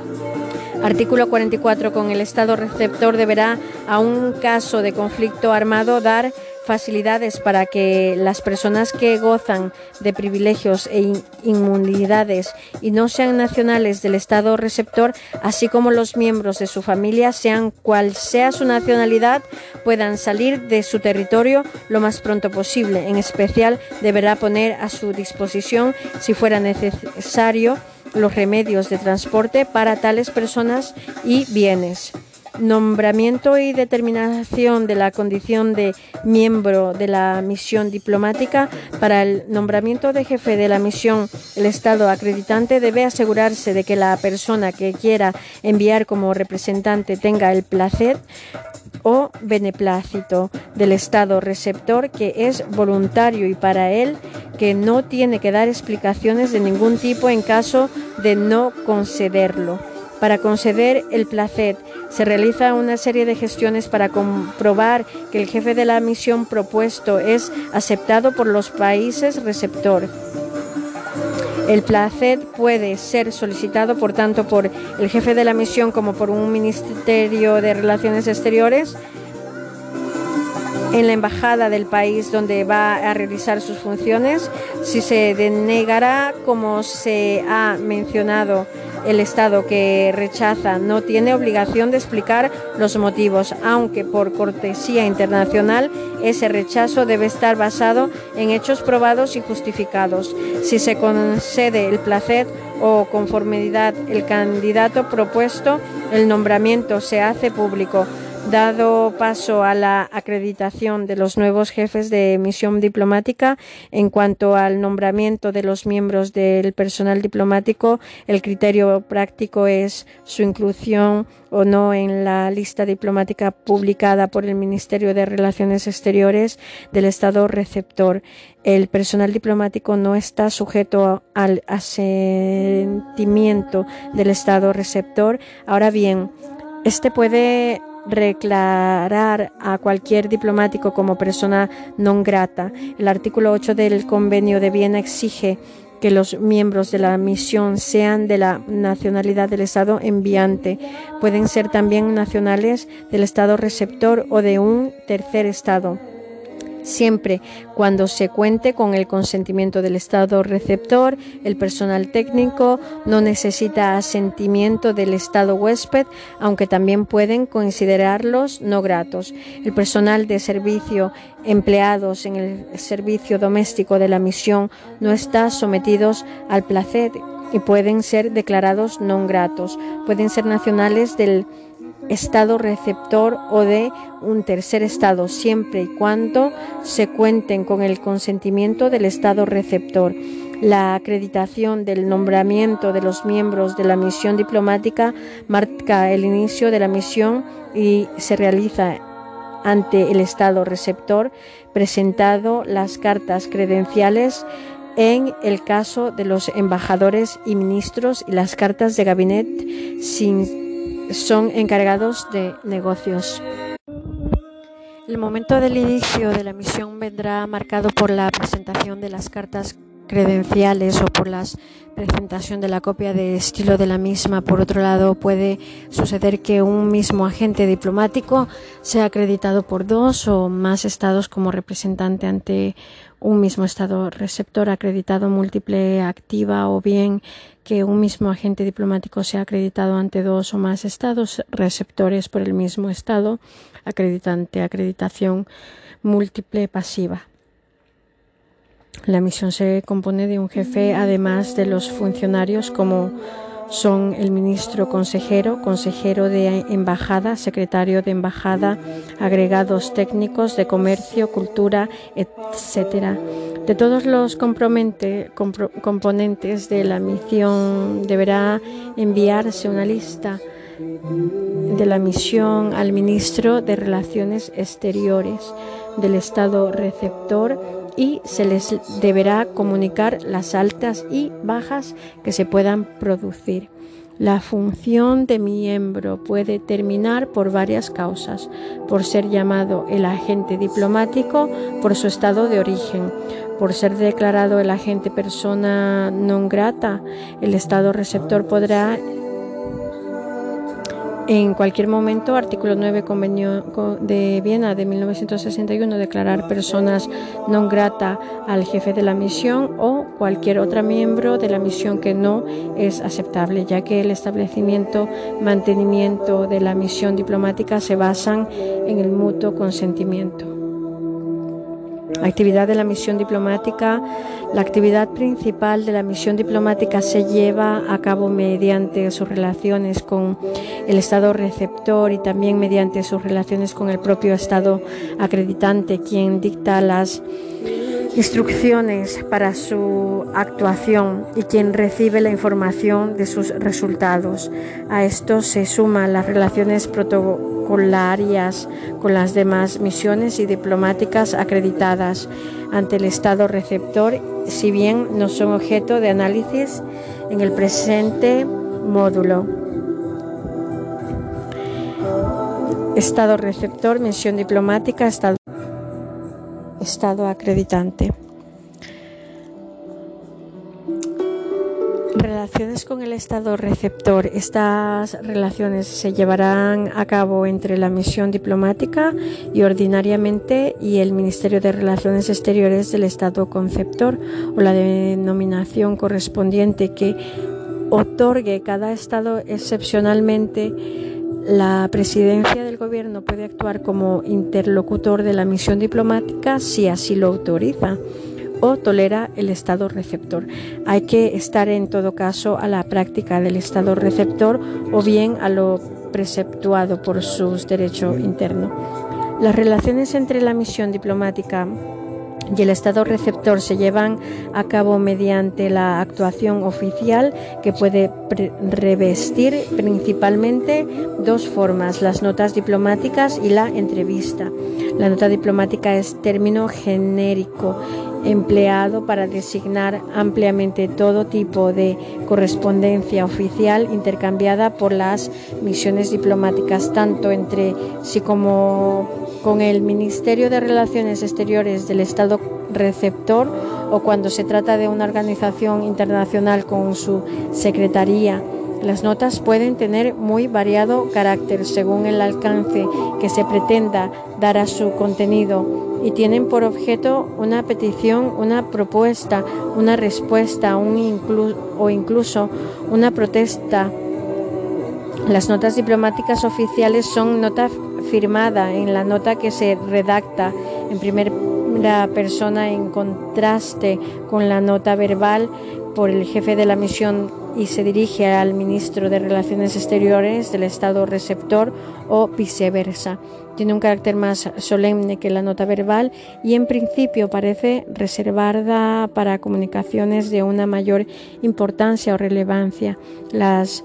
Artículo 44. Con el Estado receptor deberá, a un caso de conflicto armado, dar facilidades para que las personas que gozan de privilegios e inmunidades y no sean nacionales del Estado receptor, así como los miembros de su familia, sean cual sea su nacionalidad, puedan salir de su territorio lo más pronto posible. En especial, deberá poner a su disposición, si fuera necesario, los remedios de transporte para tales personas y bienes nombramiento y determinación de la condición de miembro de la misión diplomática. Para el nombramiento de jefe de la misión, el Estado acreditante debe asegurarse de que la persona que quiera enviar como representante tenga el placer o beneplácito del Estado receptor que es voluntario y para él que no tiene que dar explicaciones de ningún tipo en caso de no concederlo. Para conceder el placer se realiza una serie de gestiones para comprobar que el jefe de la misión propuesto es aceptado por los países receptor. El placer puede ser solicitado, por tanto, por el jefe de la misión como por un Ministerio de Relaciones Exteriores en la embajada del país donde va a realizar sus funciones. Si se denegará, como se ha mencionado, el Estado que rechaza no tiene obligación de explicar los motivos, aunque por cortesía internacional ese rechazo debe estar basado en hechos probados y justificados. Si se concede el placer o conformidad el candidato propuesto, el nombramiento se hace público dado paso a la acreditación de los nuevos jefes de misión diplomática. En cuanto al nombramiento de los miembros del personal diplomático, el criterio práctico es su inclusión o no en la lista diplomática publicada por el Ministerio de Relaciones Exteriores del Estado receptor. El personal diplomático no está sujeto al asentimiento del Estado receptor. Ahora bien, este puede declarar a cualquier diplomático como persona non grata. El artículo 8 del Convenio de Viena exige que los miembros de la misión sean de la nacionalidad del Estado enviante. Pueden ser también nacionales del Estado receptor o de un tercer Estado siempre cuando se cuente con el consentimiento del Estado receptor, el personal técnico no necesita asentimiento del Estado huésped, aunque también pueden considerarlos no gratos. El personal de servicio empleados en el servicio doméstico de la misión no está sometidos al placer y pueden ser declarados no gratos. Pueden ser nacionales del estado receptor o de un tercer estado, siempre y cuando se cuenten con el consentimiento del estado receptor. La acreditación del nombramiento de los miembros de la misión diplomática marca el inicio de la misión y se realiza ante el estado receptor presentado las cartas credenciales en el caso de los embajadores y ministros y las cartas de gabinete sin son encargados de negocios. El momento del inicio de la misión vendrá marcado por la presentación de las cartas credenciales o por la presentación de la copia de estilo de la misma. Por otro lado, puede suceder que un mismo agente diplomático sea acreditado por dos o más estados como representante ante un mismo estado receptor acreditado múltiple activa o bien que un mismo agente diplomático sea acreditado ante dos o más estados receptores por el mismo estado acreditante, acreditación múltiple pasiva. La misión se compone de un jefe, además de los funcionarios como son el ministro consejero, consejero de embajada, secretario de embajada, agregados técnicos de comercio, cultura, etcétera. De todos los componentes de la misión deberá enviarse una lista de la misión al ministro de Relaciones Exteriores del Estado receptor y se les deberá comunicar las altas y bajas que se puedan producir. La función de miembro puede terminar por varias causas, por ser llamado el agente diplomático por su estado de origen, por ser declarado el agente persona non grata, el estado receptor podrá En cualquier momento, artículo 9 Convenio de Viena de 1961, declarar personas non grata al jefe de la misión o cualquier otro miembro de la misión que no es aceptable, ya que el establecimiento, mantenimiento de la misión diplomática se basan en el mutuo consentimiento. Actividad de la misión diplomática. La actividad principal de la misión diplomática se lleva a cabo mediante sus relaciones con el Estado receptor y también mediante sus relaciones con el propio Estado acreditante, quien dicta las instrucciones para su actuación y quien recibe la información de sus resultados. A esto se suman las relaciones protocolarias con las demás misiones y diplomáticas acreditadas ante el Estado receptor, si bien no son objeto de análisis en el presente módulo. Estado receptor, misión diplomática, Estado Estado acreditante. Relaciones con el Estado receptor. Estas relaciones se llevarán a cabo entre la misión diplomática y ordinariamente y el Ministerio de Relaciones Exteriores del Estado conceptor o la denominación correspondiente que otorgue cada Estado excepcionalmente la presidencia del gobierno puede actuar como interlocutor de la misión diplomática si así lo autoriza o tolera el Estado receptor. Hay que estar en todo caso a la práctica del Estado receptor o bien a lo preceptuado por sus derechos internos. Las relaciones entre la misión diplomática y el Estado receptor se llevan a cabo mediante la actuación oficial que puede revestir principalmente dos formas, las notas diplomáticas y la entrevista. La nota diplomática es término genérico empleado para designar ampliamente todo tipo de correspondencia oficial intercambiada por las misiones diplomáticas, tanto entre sí como con el Ministerio de Relaciones Exteriores del Estado receptor o cuando se trata de una organización internacional con su secretaría. Las notas pueden tener muy variado carácter según el alcance que se pretenda dar a su contenido y tienen por objeto una petición, una propuesta, una respuesta un o incluso una protesta. Las notas diplomáticas oficiales son notas firmada en la nota que se redacta en primera persona en contraste con la nota verbal por el jefe de la misión y se dirige al ministro de Relaciones Exteriores del Estado receptor o viceversa. Tiene un carácter más solemne que la nota verbal y en principio parece reservada para comunicaciones de una mayor importancia o relevancia. Las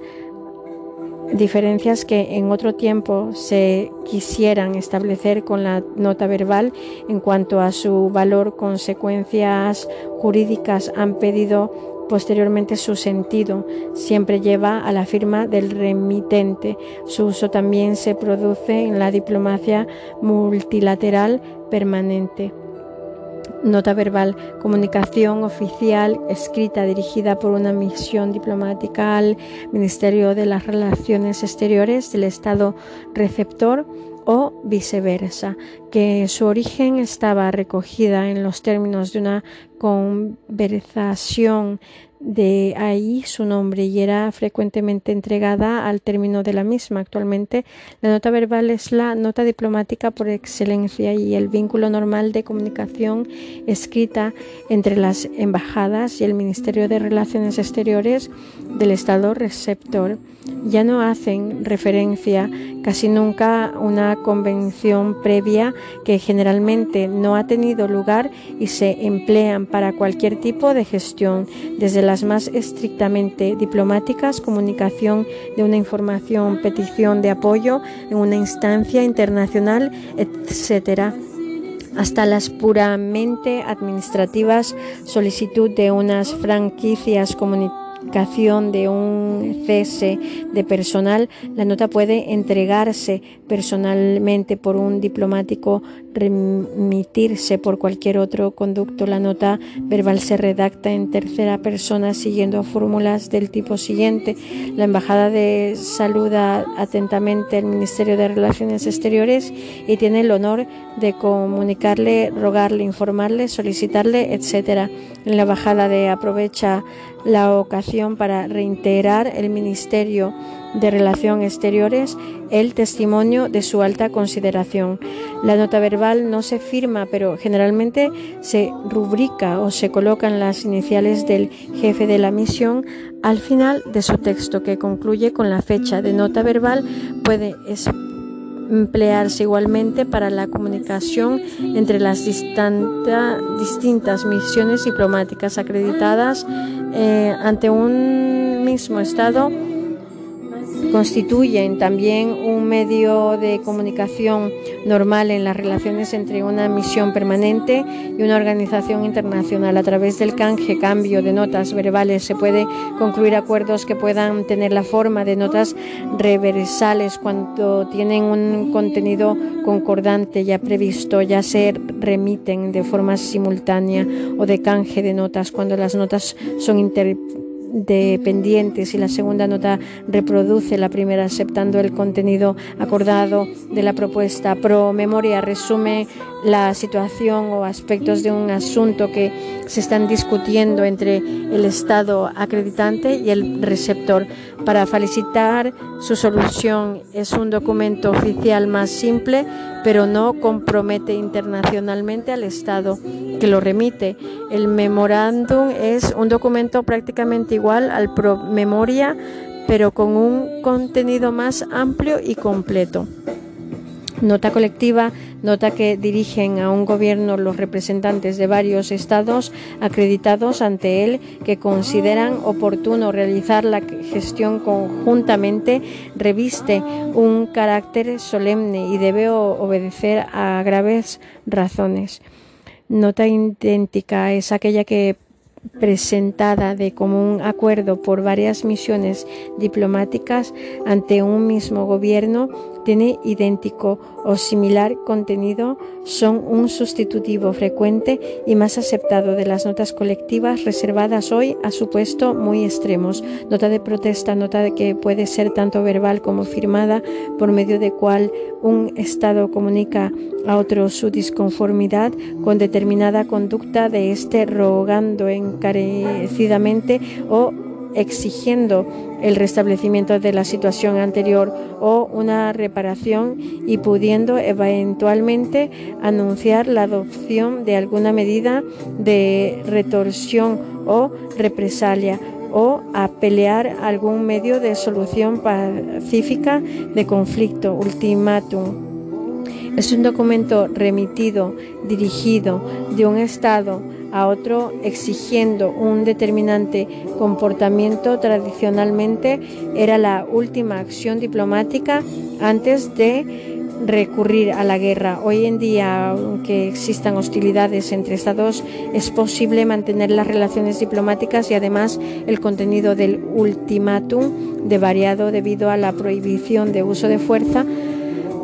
diferencias que en otro tiempo se quisieran establecer con la nota verbal en cuanto a su valor, consecuencias jurídicas han pedido posteriormente su sentido siempre lleva a la firma del remitente. Su uso también se produce en la diplomacia multilateral permanente. Nota verbal, comunicación oficial escrita dirigida por una misión diplomática al Ministerio de las Relaciones Exteriores del Estado receptor o viceversa, que su origen estaba recogida en los términos de una conversación de ahí su nombre y era frecuentemente entregada al término de la misma. Actualmente, la nota verbal es la nota diplomática por excelencia y el vínculo normal de comunicación escrita entre las embajadas y el Ministerio de Relaciones Exteriores del Estado receptor. Ya no hacen referencia casi nunca a una convención previa que generalmente no ha tenido lugar y se emplean para cualquier tipo de gestión, desde más estrictamente diplomáticas, comunicación de una información, petición de apoyo en una instancia internacional, etcétera. Hasta las puramente administrativas, solicitud de unas franquicias comunitarias de un cese de personal, la nota puede entregarse personalmente por un diplomático remitirse por cualquier otro conducto. La nota verbal se redacta en tercera persona siguiendo fórmulas del tipo siguiente. La Embajada de saluda atentamente al Ministerio de Relaciones Exteriores y tiene el honor de comunicarle, rogarle, informarle, solicitarle, etc. La Embajada de aprovecha la ocasión para reintegrar el Ministerio de Relaciones Exteriores el testimonio de su alta consideración. La nota verbal no se firma, pero generalmente se rubrica o se colocan las iniciales del jefe de la misión al final de su texto, que concluye con la fecha de nota verbal. Puede emplearse igualmente para la comunicación entre las distintas misiones diplomáticas acreditadas eh, ante un mismo Estado constituyen también un medio de comunicación normal en las relaciones entre una misión permanente y una organización internacional. A través del canje, cambio de notas verbales, se puede concluir acuerdos que puedan tener la forma de notas reversales cuando tienen un contenido concordante ya previsto, ya se remiten de forma simultánea o de canje de notas cuando las notas son inter dependientes y la segunda nota reproduce la primera aceptando el contenido acordado de la propuesta. Pro memoria resume la situación o aspectos de un asunto que se están discutiendo entre el Estado acreditante y el receptor. Para felicitar su solución es un documento oficial más simple, pero no compromete internacionalmente al Estado que lo remite. El memorándum es un documento prácticamente igual al promemoria, pero con un contenido más amplio y completo. Nota colectiva nota que dirigen a un gobierno los representantes de varios estados acreditados ante él que consideran oportuno realizar la gestión conjuntamente reviste un carácter solemne y debe obedecer a graves razones. Nota idéntica es aquella que presentada de común acuerdo por varias misiones diplomáticas ante un mismo gobierno tiene idéntico o similar contenido son un sustitutivo frecuente y más aceptado de las notas colectivas reservadas hoy a supuesto muy extremos. Nota de protesta, nota de que puede ser tanto verbal como firmada, por medio de cual un Estado comunica a otro su disconformidad con determinada conducta de éste rogando encarecidamente o exigiendo el restablecimiento de la situación anterior o una reparación y pudiendo eventualmente anunciar la adopción de alguna medida de retorsión o represalia o a pelear algún medio de solución pacífica de conflicto, ultimátum. Es un documento remitido, dirigido de un Estado a otro exigiendo un determinante comportamiento tradicionalmente era la última acción diplomática antes de recurrir a la guerra. Hoy en día, aunque existan hostilidades entre Estados, es posible mantener las relaciones diplomáticas y además el contenido del ultimátum de variado debido a la prohibición de uso de fuerza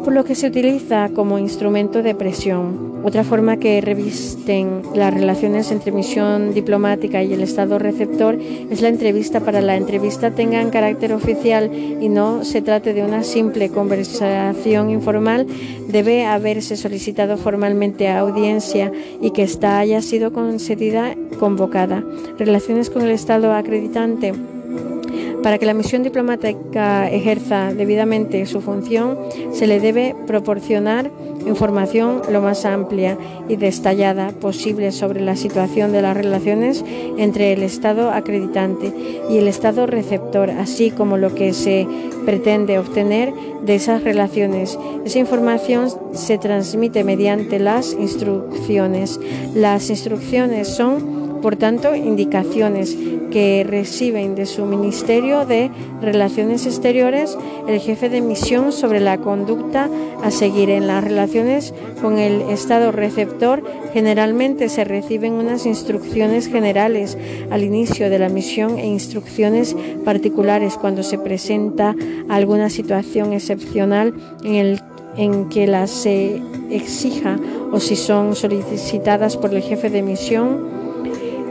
por lo que se utiliza como instrumento de presión. Otra forma que revisten las relaciones entre misión diplomática y el Estado receptor es la entrevista. Para la entrevista tenga carácter oficial y no se trate de una simple conversación informal, debe haberse solicitado formalmente a audiencia y que ésta haya sido concedida convocada. Relaciones con el Estado acreditante para que la misión diplomática ejerza debidamente su función, se le debe proporcionar información lo más amplia y detallada posible sobre la situación de las relaciones entre el Estado acreditante y el Estado receptor, así como lo que se pretende obtener de esas relaciones. Esa información se transmite mediante las instrucciones. Las instrucciones son por tanto, indicaciones que reciben de su Ministerio de Relaciones Exteriores el jefe de misión sobre la conducta a seguir en las relaciones con el Estado receptor. Generalmente se reciben unas instrucciones generales al inicio de la misión e instrucciones particulares cuando se presenta alguna situación excepcional en el en que las se exija o si son solicitadas por el jefe de misión.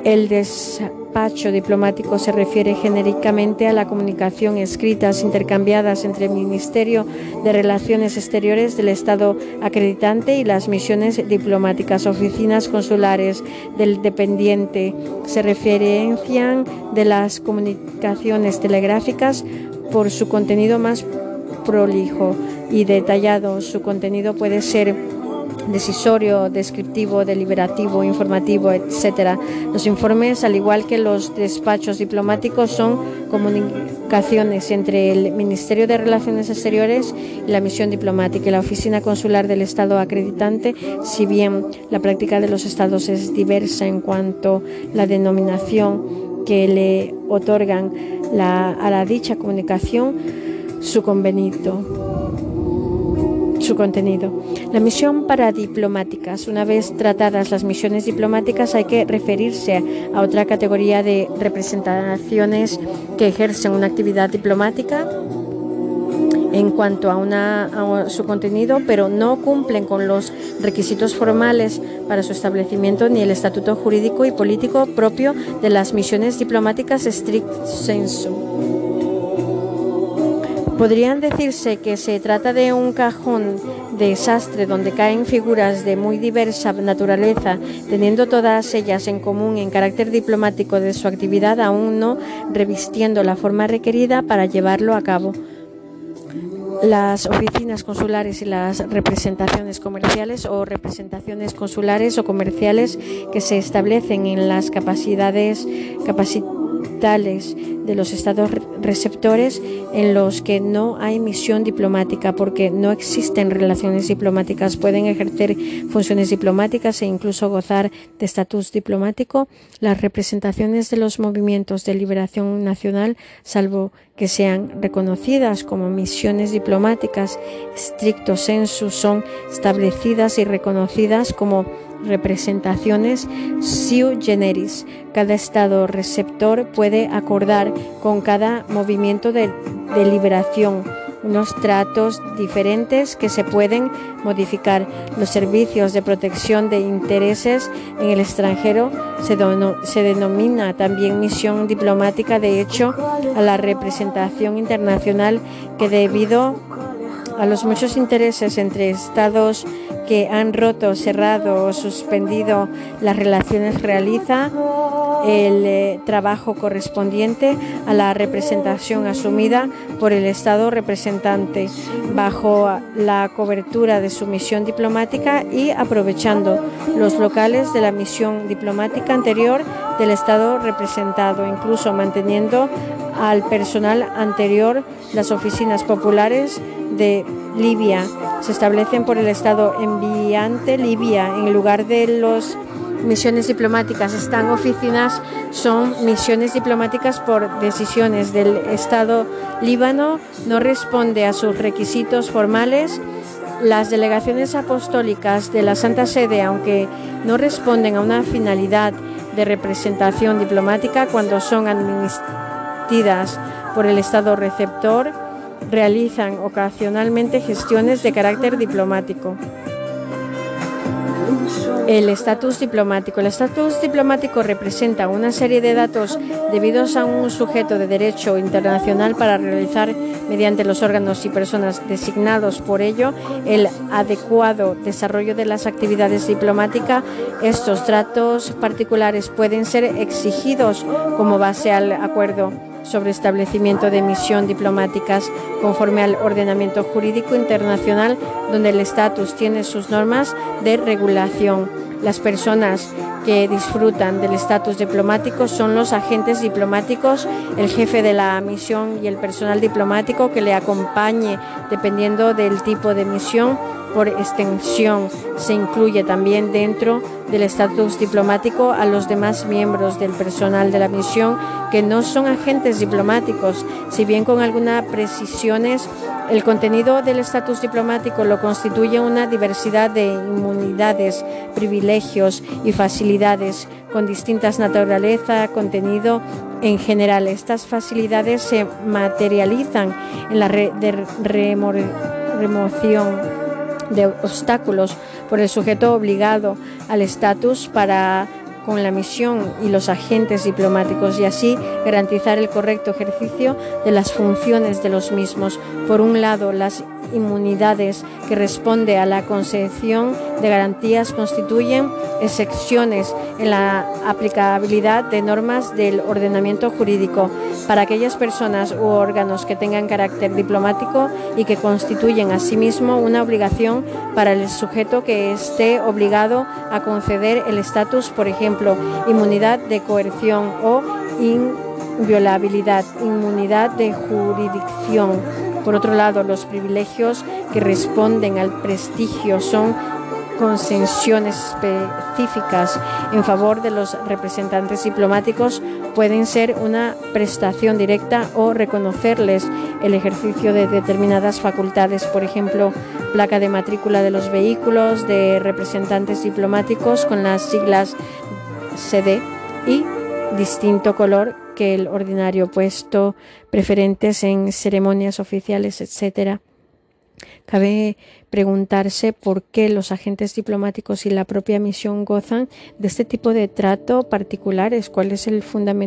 El despacho diplomático se refiere genéricamente a la comunicación escritas intercambiadas entre el Ministerio de Relaciones Exteriores del Estado acreditante y las misiones diplomáticas. Oficinas consulares del dependiente se referencian de las comunicaciones telegráficas por su contenido más prolijo y detallado. Su contenido puede ser decisorio, descriptivo, deliberativo, informativo, etcétera. Los informes, al igual que los despachos diplomáticos, son comunicaciones entre el Ministerio de Relaciones Exteriores y la misión diplomática y la oficina consular del Estado acreditante, si bien la práctica de los estados es diversa en cuanto a la denominación que le otorgan a la dicha comunicación, su convenido su contenido. La misión para diplomáticas. Una vez tratadas las misiones diplomáticas hay que referirse a otra categoría de representaciones que ejercen una actividad diplomática en cuanto a, una, su contenido, pero no cumplen con los requisitos formales para su establecimiento ni el estatuto jurídico y político propio de las misiones diplomáticas strict sensu. Podrían decirse que se trata de un cajón de desastre donde caen figuras de muy diversa naturaleza, teniendo todas ellas en común en carácter diplomático de su actividad, aún no revistiendo la forma requerida para llevarlo a cabo. Las oficinas consulares y las representaciones comerciales o representaciones consulares o comerciales que se establecen en las capacidades de los estados receptores en los que no hay misión diplomática porque no existen relaciones diplomáticas, pueden ejercer funciones diplomáticas e incluso gozar de estatus diplomático. Las representaciones de los movimientos de liberación nacional, salvo que sean reconocidas como misiones diplomáticas estricto sensu, son establecidas y reconocidas como representaciones sui generis. Cada estado receptor puede acordar con cada movimiento de, liberación unos tratos diferentes que se pueden modificar. Los servicios de protección de intereses en el extranjero se, se, denomina también misión diplomática, de hecho, a la representación internacional que debido a los muchos intereses entre estados que han roto, cerrado o suspendido las relaciones realiza el eh, trabajo correspondiente a la representación asumida por el Estado representante bajo la cobertura de su misión diplomática y aprovechando los locales de la misión diplomática anterior del Estado representado, incluso manteniendo al personal anterior las oficinas populares de Libia. Se establecen por el Estado enviante Libia en lugar de las misiones diplomáticas. Están oficinas son misiones diplomáticas por decisiones del Estado líbano. No responde a sus requisitos formales. Las delegaciones apostólicas de la Santa Sede, aunque no responden a una finalidad de representación diplomática cuando son administradas por el Estado receptor, realizan ocasionalmente gestiones de carácter diplomático. El estatus diplomático. El estatus diplomático representa una serie de datos debidos a un sujeto de derecho internacional para realizar mediante los órganos y personas designados por ello el adecuado desarrollo de las actividades diplomáticas. Estos tratos particulares pueden ser exigidos como base al acuerdo sobre establecimiento de misión diplomáticas conforme al ordenamiento jurídico internacional donde el estatus tiene sus normas de regulación. Las personas que disfrutan del estatus diplomático son los agentes diplomáticos, el jefe de la misión y el personal diplomático que le acompañe dependiendo del tipo de misión por extensión, se incluye también dentro del estatus diplomático a los demás miembros del personal de la misión que no son agentes diplomáticos, si bien con algunas precisiones el contenido del estatus diplomático lo constituye una diversidad de inmunidades, privilegios y facilidades con distintas naturaleza, contenido en general. Estas facilidades se materializan en la remoción de obstáculos por el sujeto obligado al estatus para con la misión y los agentes diplomáticos y así garantizar el correcto ejercicio de las funciones de los mismos. Por un lado, las inmunidades que responde a la concesión de garantías constituyen excepciones en la aplicabilidad de normas del ordenamiento jurídico para aquellas personas u órganos que tengan carácter diplomático y que constituyen asimismo una obligación para el sujeto que esté obligado a conceder el estatus, por ejemplo, inmunidad de coerción o inviolabilidad, inmunidad de jurisdicción por otro lado, los privilegios que responden al prestigio son concesiones específicas en favor de los representantes diplomáticos. Pueden ser una prestación directa o reconocerles el ejercicio de determinadas facultades, por ejemplo, placa de matrícula de los vehículos de representantes diplomáticos con las siglas CD y distinto color que el ordinario puesto, preferentes en ceremonias oficiales, etc. Cabe preguntarse por qué los agentes diplomáticos y la propia misión gozan de este tipo de trato particulares, cuál es el fundamento